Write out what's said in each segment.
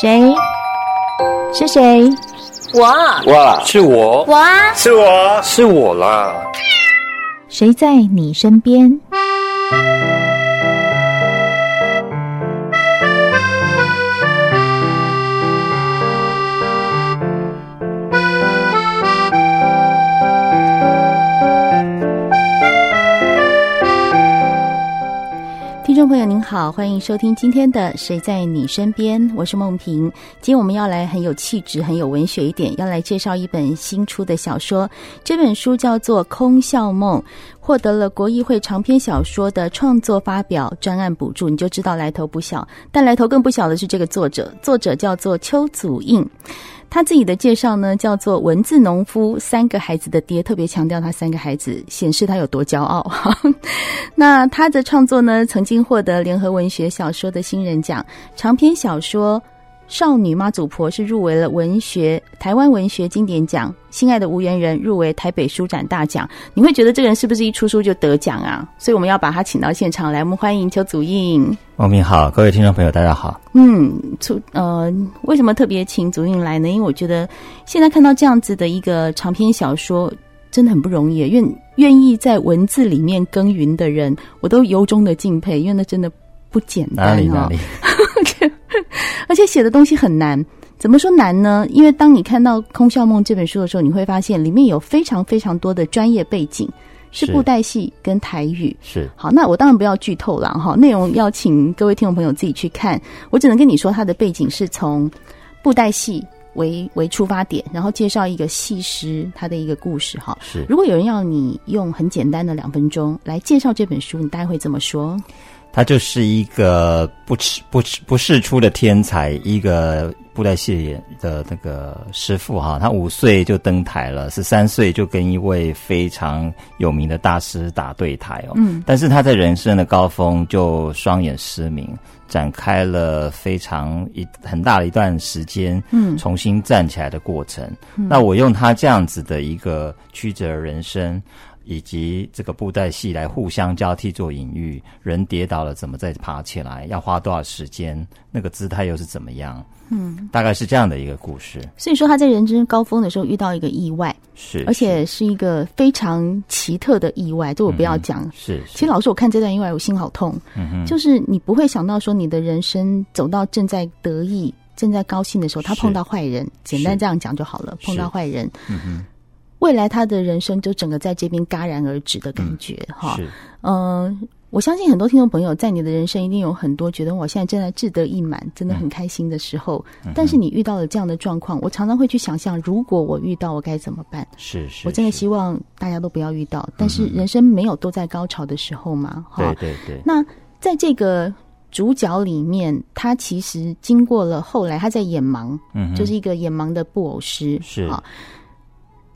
谁？是谁？我。我，是我。我啊，是我，是我啦。谁在你身边？众朋友您好，欢迎收听今天的《谁在你身边》，我是梦萍。今天我们要来很有气质、很有文学一点，要来介绍一本新出的小说。这本书叫做《空笑梦》，获得了国艺会长篇小说的创作发表专案补助，你就知道来头不小。但来头更不小的是这个作者，作者叫做邱祖映。他自己的介绍呢，叫做文字农夫，三个孩子的爹，特别强调他三个孩子，显示他有多骄傲。那他的创作呢，曾经获得联合文学小说的新人奖，长篇小说。少女妈祖婆是入围了文学台湾文学经典奖，心爱的无缘人入围台北书展大奖。你会觉得这个人是不是一出书就得奖啊？所以我们要把他请到现场来，我们欢迎邱祖印。王明好，各位听众朋友大家好。嗯，出呃，为什么特别请祖印来呢？因为我觉得现在看到这样子的一个长篇小说，真的很不容易。愿愿意在文字里面耕耘的人，我都由衷的敬佩，因为那真的不简单哦。哪里哪里 而且写的东西很难，怎么说难呢？因为当你看到《空笑梦》这本书的时候，你会发现里面有非常非常多的专业背景，是布袋戏跟台语。是好，那我当然不要剧透了哈，内容要请各位听众朋友自己去看。我只能跟你说，它的背景是从布袋戏为为出发点，然后介绍一个戏师他的一个故事哈。是，如果有人要你用很简单的两分钟来介绍这本书，你大概会怎么说？他就是一个不吃不吃不世出的天才，一个布袋戏的那个师傅哈。他五岁就登台了，十三岁就跟一位非常有名的大师打对台哦。嗯，但是他在人生的高峰就双眼失明，展开了非常一很大的一段时间，嗯，重新站起来的过程。嗯，那我用他这样子的一个曲折人生。以及这个布袋戏来互相交替做隐喻，人跌倒了怎么再爬起来？要花多少时间？那个姿态又是怎么样？嗯，大概是这样的一个故事。所以说他在人生高峰的时候遇到一个意外，是，而且是一个非常奇特的意外。这我不要讲。嗯、是，其实老师，我看这段意外，我心好痛。嗯哼，就是你不会想到说你的人生走到正在得意、正在高兴的时候，他碰到坏人。简单这样讲就好了，碰到坏人。嗯哼。未来他的人生就整个在这边戛然而止的感觉，哈、嗯。我相信很多听众朋友在你的人生一定有很多觉得我现在正在志得意满，真的很开心的时候。嗯、但是你遇到了这样的状况，我常常会去想象，如果我遇到，我该怎么办？是是，我真的希望大家都不要遇到。但是人生没有都在高潮的时候嘛，哈。对对对。那在这个主角里面，他其实经过了后来他在眼盲，嗯，就是一个眼盲的布偶师，是啊。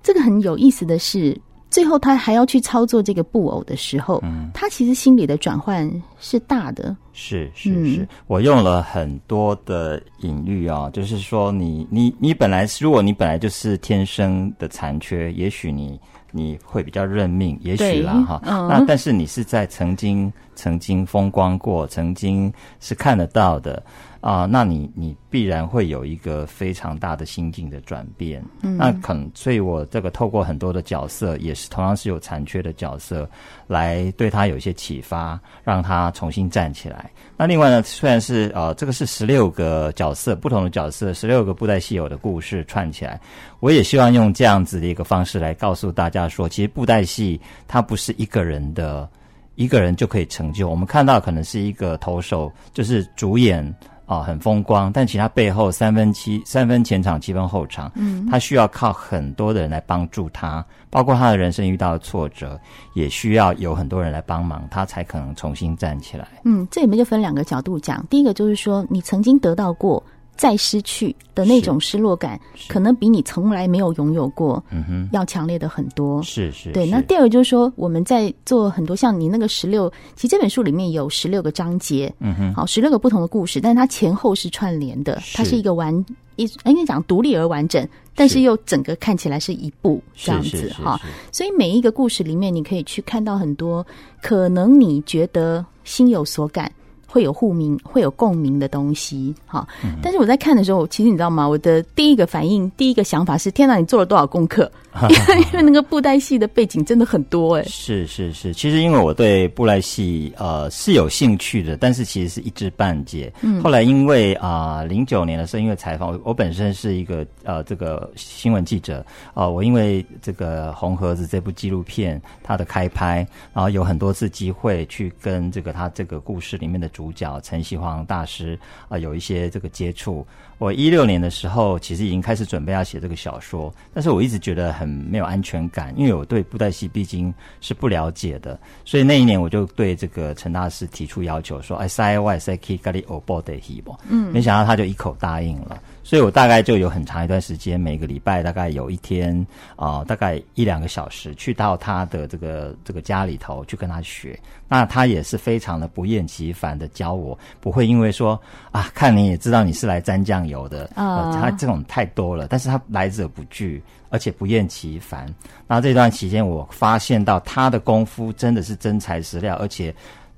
这个很有意思的是，最后他还要去操作这个布偶的时候，嗯，他其实心里的转换是大的。是是是，嗯，我用了很多的隐喻啊，就是说你你你本来是，如果你本来就是天生的残缺，也许你你会比较认命，也许啦哈。嗯，那但是你是在曾经曾经风光过，曾经是看得到的。啊、呃，那你你必然会有一个非常大的心境的转变。嗯，那可能，所以我这个透过很多的角色，也是同样是有残缺的角色，来对他有一些启发，让他重新站起来。那另外呢，虽然是呃，这个是十六个角色，不同的角色，十六个布袋戏有的故事串起来，我也希望用这样子的一个方式来告诉大家说，其实布袋戏它不是一个人的，一个人就可以成就。我们看到可能是一个投手，就是主演。啊、哦，很风光，但其实他背后三分七三分前场，七分后场，嗯，他需要靠很多的人来帮助他，包括他的人生遇到的挫折，也需要有很多人来帮忙，他才可能重新站起来。嗯，这里面就分两个角度讲，第一个就是说，你曾经得到过。再失去的那种失落感，可能比你从来没有拥有过，嗯哼，要强烈的很多。是是，对。那第二个就是说，我们在做很多像你那个十六，其实这本书里面有十六个章节，嗯哼，好，十六个不同的故事，但是它前后是串联的，它是一个完一，应该讲独立而完整，但是又整个看起来是一部这样子哈。所以每一个故事里面，你可以去看到很多可能你觉得心有所感。会有互鸣、会有共鸣的东西。哈，但是我在看的时候，其实你知道吗？我的第一个反应、第一个想法是：天哪，你做了多少功课？因为那个布袋戏的背景真的很多哎、欸。是是是，其实因为我对布袋戏呃是有兴趣的，但是其实是一知半解。嗯，后来因为啊零九年的时候，因为采访我，我本身是一个呃这个新闻记者啊、呃，我因为这个红盒子这部纪录片它的开拍，然后有很多次机会去跟这个他这个故事里面的主主角陈希煌大师啊、有一些这个接触。我一六年的时候，其实已经开始准备要写这个小说，但是我一直觉得很没有安全感，因为我对布袋戏毕竟是不了解的，所以那一年我就对这个陈大师提出要求说：“哎，塞外塞可以咖喱欧布袋戏不？”嗯，没想到他就一口答应了。所以我大概就有很长一段时间，每个礼拜大概有一天啊、呃，大概一两个小时，去到他的这个这个家里头去跟他学。那他也是非常的不厌其烦的教我，不会因为说啊，看你也知道你是来沾酱油的他这种太多了。但是他来者不拒，而且不厌其烦。那这段期间，我发现到他的功夫真的是真材实料，而且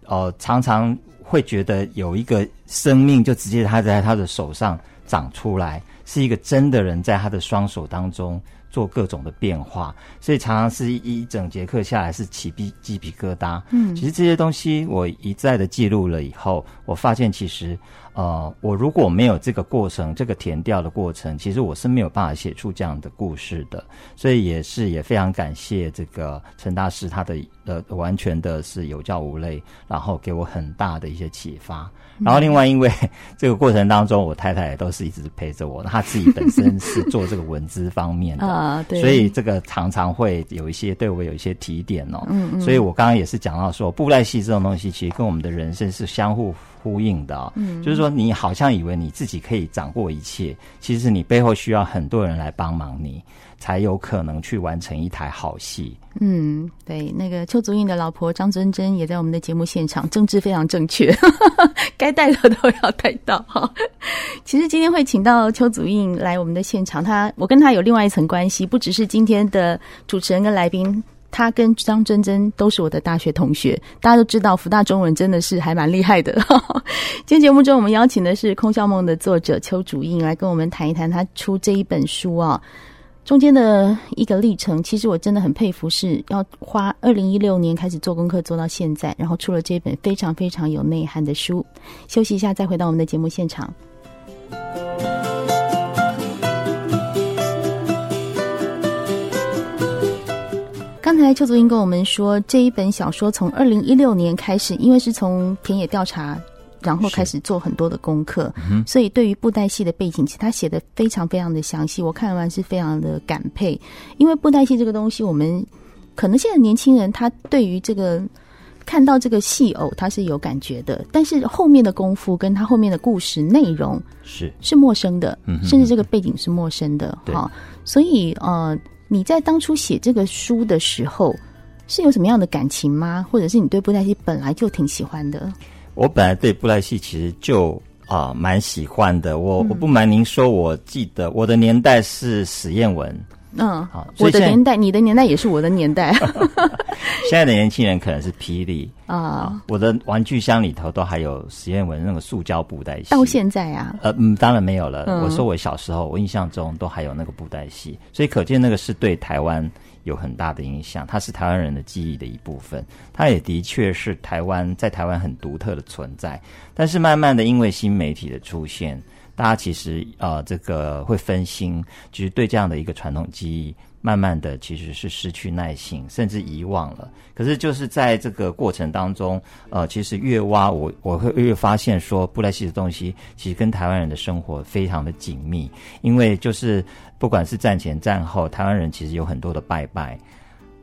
呃，常常会觉得有一个生命就直接他在他的手上。长出来是一个真的人，在他的双手当中做各种的变化，所以常常是一一整节课下来是起鸡鸡皮疙瘩。嗯，其实这些东西我一再的记录了以后，我发现其实。呃，我如果没有这个过程，这个填调的过程，其实我是没有办法写出这样的故事的。所以也是也非常感谢这个陈大师，他的呃完全的是有教无类，然后给我很大的一些启发。然后另外因为这个过程当中，我太太也都是一直陪着我，她自己本身是做这个文字方面的啊，对，所以这个常常会有一些对我有一些提点哦。嗯嗯，所以我刚刚也是讲到说，布袋戏这种东西，其实跟我们的人生是相互。呼应的，嗯，就是说你好像以为你自己可以掌握一切，其实你背后需要很多人来帮忙你，才有可能去完成一台好戏。嗯，对，那个邱祖印的老婆张真真也在我们的节目现场，政治非常正确，该带的都要带到哈。其实今天会请到邱祖印来我们的现场，他我跟他有另外一层关系，不只是今天的主持人跟来宾。他跟张真真都是我的大学同学，大家都知道福大中文真的是还蛮厉害的。今天节目中，我们邀请的是《空笑梦》的作者邱主印来跟我们谈一谈他出这一本书啊，中间的一个历程。其实我真的很佩服，是要花二零一六年开始做功课做到现在，然后出了这本非常非常有内涵的书。休息一下，再回到我们的节目现场。刚才邱祖英跟我们说，这一本小说从二零一六年开始，因为是从田野调查，然后开始做很多的功课，所以对于布袋戏的背景，其实他写的非常非常的详细。我看完是非常的感佩，因为布袋戏这个东西，我们可能现在年轻人他对于这个看到这个戏偶他是有感觉的，但是后面的功夫跟他后面的故事内容是是陌生的，甚至这个背景是陌生的。哈，所以呃。你在当初写这个书的时候，是有什么样的感情吗？或者是你对布袋戏本来就挺喜欢的？我本来对布袋戏其实就啊蛮喜欢的。我、我不瞒您说，我记得我的年代是史艳文。嗯，好，我的年代，你的年代也是我的年代。现在的年轻人可能是霹雳啊，我的玩具箱里头都还有实验文那个塑胶布袋戏。到现在啊？呃，嗯，当然没有了。嗯、我说我小时候，我印象中都还有那个布袋戏，所以可见那个是对台湾有很大的影响。它是台湾人的记忆的一部分，它也的确是台湾在台湾很独特的存在。但是慢慢的，因为新媒体的出现。大家其实呃，这个会分心，就是对这样的一个传统技艺，慢慢的其实是失去耐心，甚至遗忘了。可是就是在这个过程当中，呃，其实越挖我我会越发现说，布袋戏的东西其实跟台湾人的生活非常的紧密，因为就是不管是战前战后，台湾人其实有很多的拜拜，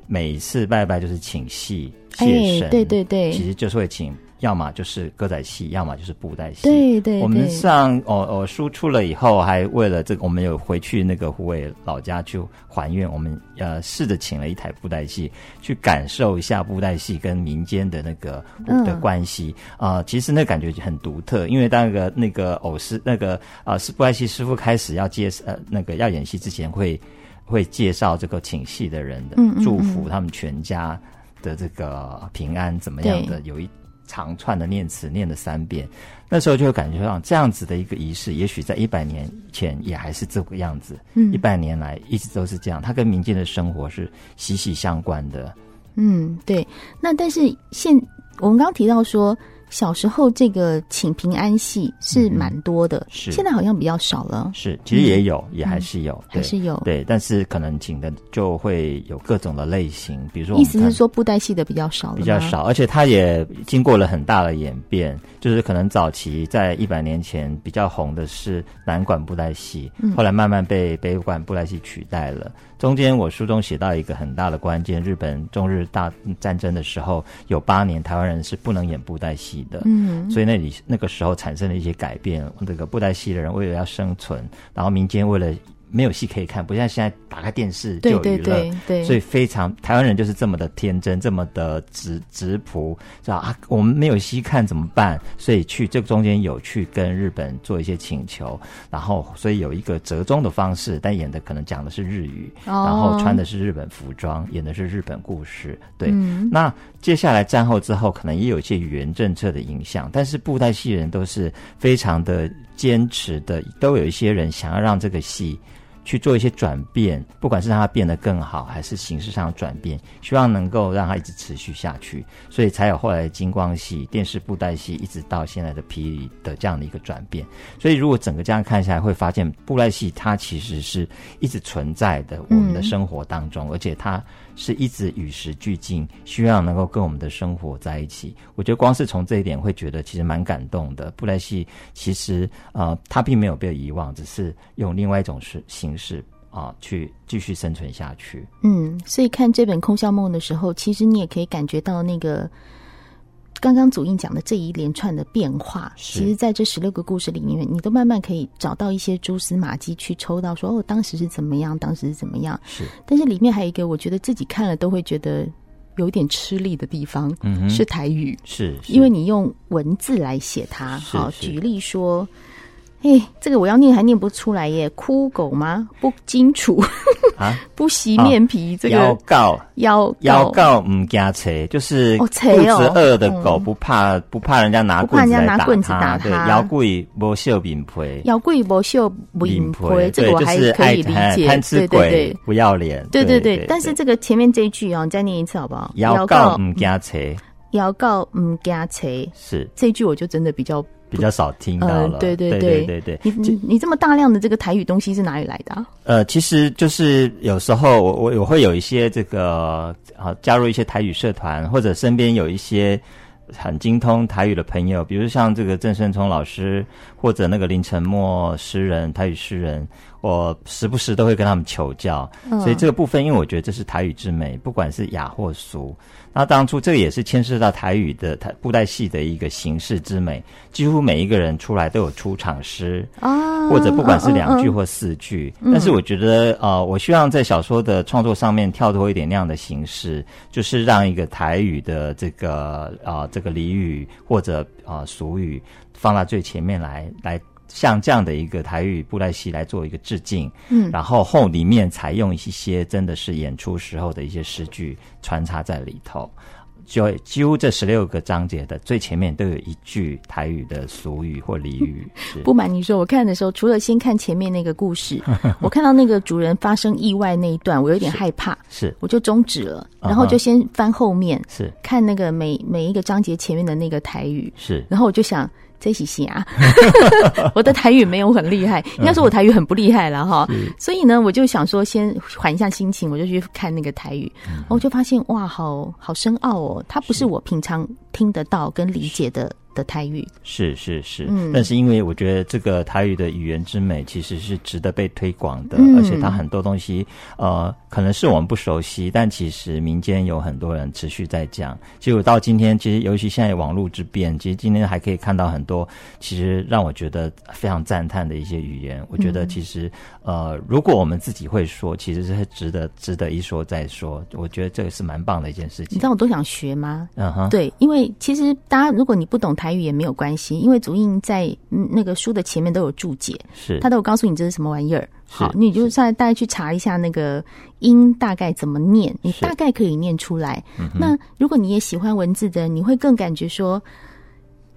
每一次拜拜就是请戏谢神，哎，对对对，其实就是会请。要么就是歌仔戏，要么就是布袋戏。对，对对，我们上哦哦输出了以后，还为了这个，我们有回去那个湖北老家去还愿。我们呃试着请了一台布袋戏，去感受一下布袋戏跟民间的那个的关系啊、嗯呃。其实那感觉很独特，因为当那个那个偶师那个啊是布袋戏师傅开始要介呃那个要演戏之前会，会会介绍这个请戏的人的，祝福他们全家的这个平安怎么样的，有一。长串的念词念了三遍。那时候就会感觉到这样子的一个仪式，也许在一百年前也还是这个样子。嗯，一百年来一直都是这样，它跟民间的生活是息息相关的。嗯，对。那但是现我们刚刚提到说。小时候这个请平安戏是蛮多的，是现在好像比较少了。是，其实也有，也还是有，还是有。对，但是可能请的就会有各种的类型，比如说，意思是说布袋戏的比较少了，比较少，而且它也经过了很大的演变。就是可能早期在一百年前比较红的是南管布袋戏，后来慢慢被北管布袋戏取代了。中间我书中写到一个很大的关键，日本中日大战争的时候，有八年台湾人是不能演布袋戏的，嗯，所以那里那个时候产生了一些改变。这个布袋戏的人为了要生存，然后民间为了。没有戏可以看，不像现在打开电视就有娱乐，对对对对，所以非常台湾人就是这么的天真，这么的直直朴，知道啊？我们没有戏看怎么办？所以去这个中间有去跟日本做一些请求，然后所以有一个折中的方式，但演的可能讲的是日语，哦、然后穿的是日本服装，演的是日本故事。对，嗯、那接下来战后之后，可能也有一些语言政策的影响，但是布袋戏人都是非常的坚持的，都有一些人想要让这个戏。去做一些转变，不管是让它变得更好，还是形式上的转变，希望能够让它一直持续下去，所以才有后来的金光戏、电视布袋戏，一直到现在的霹雳的这样的一个转变。所以，如果整个这样看下来，会发现布袋戏它其实是一直存在的，我们的生活当中，嗯、而且它。是一直与时俱进，希望能够跟我们的生活在一起。我觉得光是从这一点会觉得其实蛮感动的。布莱希其实呃，他并没有被遗忘，只是用另外一种式形式啊、去继续生存下去。嗯，所以看这本《空笑梦》的时候，其实你也可以感觉到那个。刚刚祖印讲的这一连串的变化，其实在这十六个故事里面，你都慢慢可以找到一些蛛丝马迹，去抽到说哦，当时是怎么样，当时是怎么样。是，但是里面还有一个，我觉得自己看了都会觉得有点吃力的地方，嗯，是台语，是，因为你用文字来写它。好，举例说。哎，这个我要念还念不出来耶，哭狗吗？不清楚啊，不洗面皮。这个要告要要告，唔惊车，就是肚子饿的狗不怕不怕人家拿棍子来打它。对，妖怪不秀饼皮，妖怪不秀饼皮，这个我还可以理解。贪吃鬼不要脸，对对对。但是这个前面这一句啊，你再念一次好不好？要告唔惊车，要告唔惊车，是这一句我就真的比较。比较少听到了，对对对对对对。你你你这么大量的这个台语东西是哪里来的啊？呃，其实就是有时候我我我会有一些这个啊，加入一些台语社团，或者身边有一些很精通台语的朋友，比如像这个郑胜聪老师，或者那个林沉默诗人，台语诗人。我时不时都会跟他们求教，所以这个部分，因为我觉得这是台语之美，不管是雅或俗。那当初这个也是牵涉到台语的台布袋戏的一个形式之美，几乎每一个人出来都有出场诗啊，或者不管是两句或四句。但是我觉得，呃，我希望在小说的创作上面跳脱一点那样的形式，就是让一个台语的这个啊、呃、这个俚语或者啊、呃、俗语放到最前面来来。像这样的一个台语布袋戏来做一个致敬，嗯，然后后里面采用一些真的是演出时候的一些诗句穿插在里头，就几乎这十六个章节的最前面都有一句台语的俗语或俚语。是。不瞒你说，我看的时候除了先看前面那个故事，我看到那个主人发生意外那一段，我有点害怕，是，是。我就终止了，然后就先翻后面，是。看那个每每一个章节前面的那个台语，是，然后我就想。这是戏啊！我的台语没有很厉害，应该说我台语很不厉害了哈。所以呢，我就想说先缓一下心情，我就去看那个台语，我就发现哇，好好深奥哦，它不是。我平常听得到跟理解的。的台语是是是，嗯，但是因为我觉得这个台语的语言之美其实是值得被推广的，嗯，而且它很多东西呃，可能是我们不熟悉，但其实民间有很多人持续在讲。其实我到今天，其实尤其现在网络之变，其实今天还可以看到很多其实让我觉得非常赞叹的一些语言。我觉得其实呃，如果我们自己会说，其实是值得值得一说再说。我觉得这个是蛮棒的一件事情。你知道我都想学吗？嗯哼，对，因为为其实大家如果你不懂台语也没有关系，因为竹印在那个书的前面都有注解，是他都有告诉你这是什么玩意儿。好，你就再大概去查一下那个音大概怎么念，你大概可以念出来。那如果你也喜欢文字的，你会更感觉说。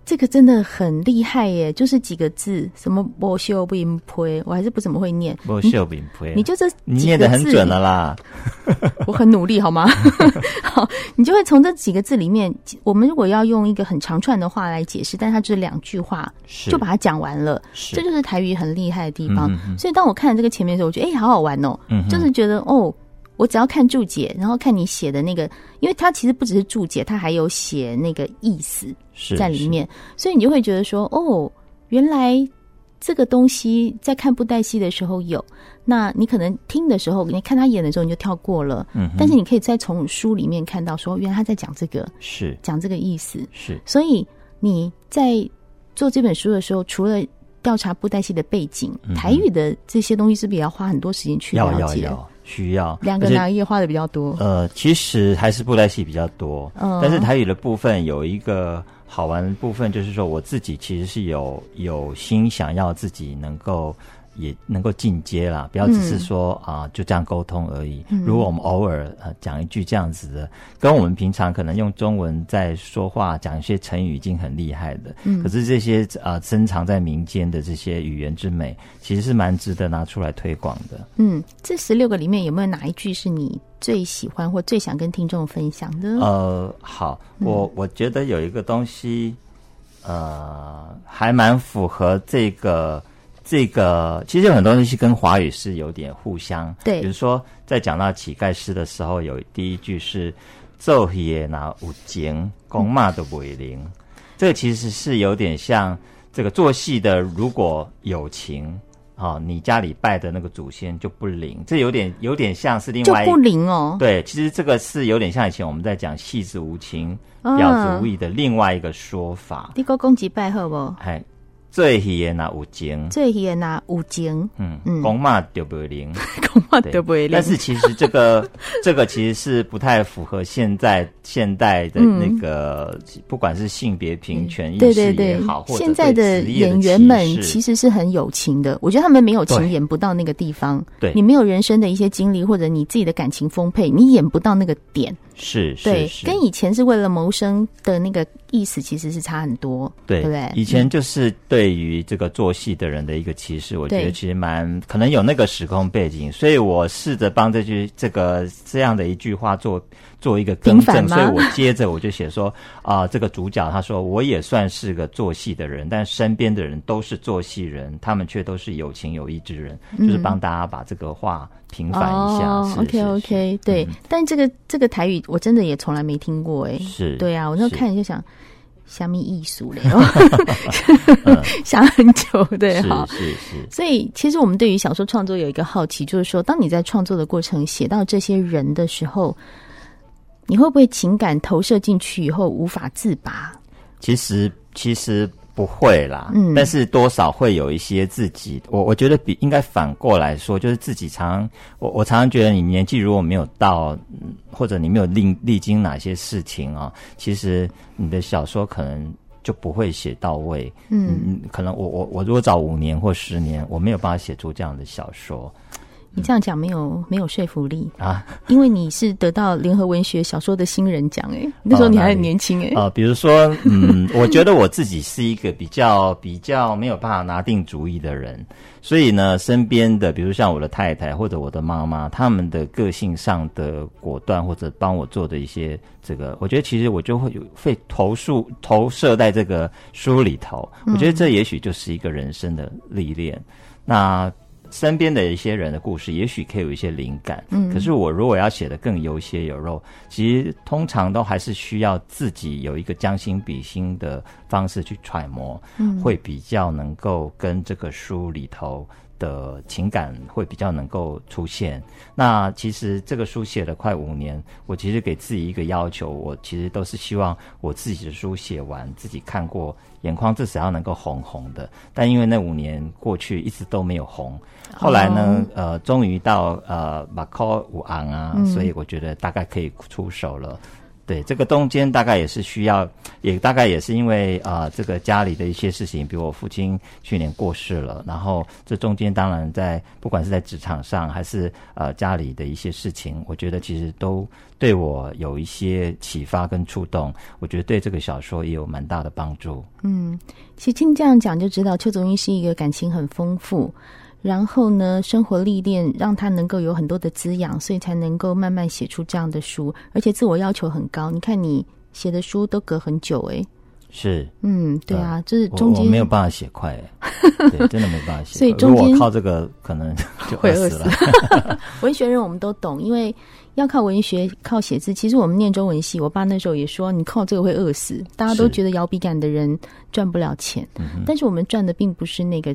这个真的很厉害耶！就是几个字，什么“不修边呸”，我还是不怎么会念。不修边呸，你就这念的很准了啦。我很努力，好吗？好，你就会从这几个字里面，我们如果要用一个很长串的话来解释，但它只是两句话，就把它讲完了。这就是台语很厉害的地方。嗯、所以当我看这个前面的时候，我觉得哎，好好玩哦，嗯、就是觉得哦。我只要看注解，然后看你写的那个，因为它其实不只是注解，它还有写那个意思在里面，所以你就会觉得说，哦，原来这个东西在看布袋戏的时候有。那你可能听的时候，你看他演的时候你就跳过了，嗯，但是你可以再从书里面看到说，原来他在讲这个，是。讲这个意思，是。所以你在做这本书的时候，除了调查布袋戏的背景，嗯、台语的这些东西，是不是也要花很多时间去了解？要要要需要两个哪一页花的比较多？呃，其实还是布袋戏比较多，嗯，但是台语的部分有一个好玩的部分，就是说我自己其实是有有心想要自己能够。也能够进阶啦，不要只是说、嗯、啊就这样沟通而已。嗯、如果我们偶尔呃讲一句这样子的，跟我们平常可能用中文在说话讲一些成语已经很厉害的，嗯，可是这些啊深藏在民间的这些语言之美，其实是蛮值得拿出来推广的。嗯，这十六个里面有没有哪一句是你最喜欢或最想跟听众分享的？呃，好，我我觉得有一个东西，呃，还蛮符合这个。这个其实有很多东西跟华语是有点互相，对，比如说在讲到乞丐诗的时候，有第一句是“昼夜那有情，讲嘛都不会灵”，这个其实是有点像这个做戏的，如果有情啊、哦，你家里拜的那个祖先就不灵，这有点有点像是另外一就不灵哦。对，其实这个是有点像以前我们在讲戏子无情，婊子无义的另外一个说法。你个公鸡拜好不？哎。最喜的那有情，最喜的那有情，嗯嗯，公骂就不会灵，公骂就不会灵。但是其实这个 这个其实是不太符合现在现代的那个，嗯、不管是性别平权意识也好，或者现在的演员们其实是很有情的。我觉得他们没有情演不到那个地方。对，你没有人生的一些经历，或者你自己的感情丰沛，你演不到那个点。是，是，对，跟以前是为了谋生的那个意思其实是差很多，对，对不对？以前就是对于这个做戏的人的一个歧视，嗯、我觉得其实蛮可能有那个时空背景，所以我试着帮这句这个这样的一句话做做一个更正，所以我接着我就写说啊、呃，这个主角他说我也算是个做戏的人，但身边的人都是做戏人，他们却都是有情有义之人，嗯、就是帮大家把这个话。平反一下、哦、，OK OK，对，嗯、但这个这个台语我真的也从来没听过哎，是，对啊，我那看就想，虾米艺术嘞，想很久，对，好，是是，是，所以其实我们对于小说创作有一个好奇，就是说，当你在创作的过程写到这些人的时候，你会不会情感投射进去以后无法自拔？其实，其实。不会啦，嗯，但是多少会有一些自己，我我觉得比应该反过来说，就是自己常我我常常觉得你年纪如果没有到，或者你没有历历经哪些事情啊，其实你的小说可能就不会写到位，嗯，嗯，可能我我我如果早五年或十年，我没有办法写出这样的小说。你这样讲没有没有说服力啊？因为你是得到联合文学小说的新人奖哎，那时候你还很年轻哎。呃，比如说，嗯，我觉得我自己是一个比较比较没有办法拿定主意的人，所以呢，身边的比如像我的太太或者我的妈妈，他们的个性上的果断或者帮我做的一些这个，我觉得其实我就会有会投诉投射在这个书里头。我觉得这也许就是一个人生的历练。嗯、那。身边的一些人的故事，也许可以有一些灵感。嗯，可是我如果要写的更有血有肉，其实通常都还是需要自己有一个将心比心的方式去揣摩，嗯，会比较能够跟这个书里头的情感会比较能够出现。那其实这个书写了快五年，我其实给自己一个要求，我其实都是希望我自己的书写完，自己看过，眼眶至少要能够红红的。但因为那五年过去，一直都没有红。后来呢，呃，终于到呃马考五昂啊，嗯、所以我觉得大概可以出手了。对，这个中间大概也是需要，也大概也是因为啊、呃，这个家里的一些事情，比如我父亲去年过世了，然后这中间当然在不管是在职场上还是呃家里的一些事情，我觉得其实都对我有一些启发跟触动，我觉得对这个小说也有蛮大的帮助。嗯，其实听这样讲就知道邱祖英是一个感情很丰富。然后呢，生活历练让他能够有很多的滋养，所以才能够慢慢写出这样的书，而且自我要求很高。你看你写的书都隔很久哎，是，嗯，对啊，就是中间没有办法写快，对，真的没办法写。所以中间靠这个可能就会饿死了。文学人我们都懂，因为要靠文学靠写字。其实我们念中文系，我爸那时候也说，你靠这个会饿死。大家都觉得摇笔杆的人赚不了钱，嗯，但是我们赚的并不是那个。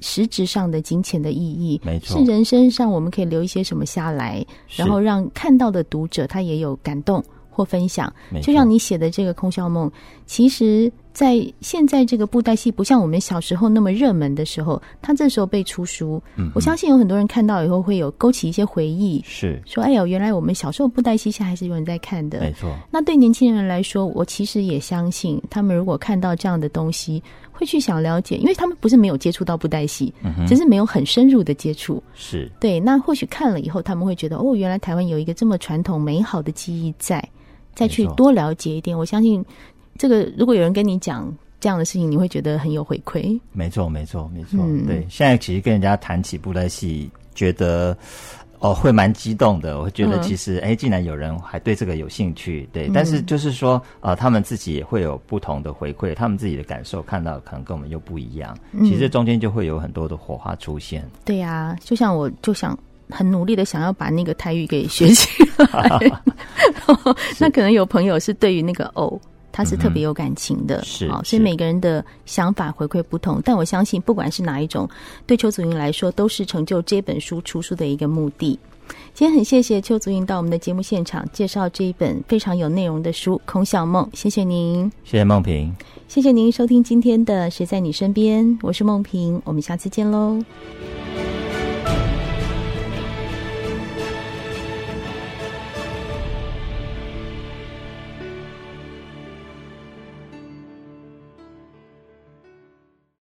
实质上的金钱的意义，没错，是人生上我们可以留一些什么下来，然后让看到的读者他也有感动或分享。就像你写的这个《空笑梦》，其实。在现在这个布袋戏不像我们小时候那么热门的时候，他这时候被出书，嗯，我相信有很多人看到以后会有勾起一些回忆，是说，哎呦，原来我们小时候布袋戏现在还是有人在看的，没错。那对年轻人来说，我其实也相信，他们如果看到这样的东西，会去想了解，因为他们不是没有接触到布袋戏，嗯，只是没有很深入的接触，是对。那或许看了以后，他们会觉得，哦，原来台湾有一个这么传统美好的记忆在，再去多了解一点。我相信。这个如果有人跟你讲这样的事情，你会觉得很有回馈。没错，没错，没错。嗯、对，现在其实跟人家谈起布袋戏，觉得哦会蛮激动的。我会觉得其实哎、嗯，竟然有人还对这个有兴趣。对，但是就是说啊、呃，他们自己也会有不同的回馈，他们自己的感受看到可能跟我们又不一样。其实中间就会有很多的火花出现。嗯、对呀、啊，就像我就想很努力的想要把那个台语给学起来，那可能有朋友是对于那个哦。他是特别有感情的，嗯、是，所以每个人的想法回馈不同，但我相信，不管是哪一种，对邱祖云来说，都是成就这本书出书的一个目的。今天很谢谢邱祖云到我们的节目现场介绍这一本非常有内容的书《空啸梦》，谢谢您，谢谢梦萍，谢谢您收听今天的《谁在你身边》，我是梦萍，我们下次见喽。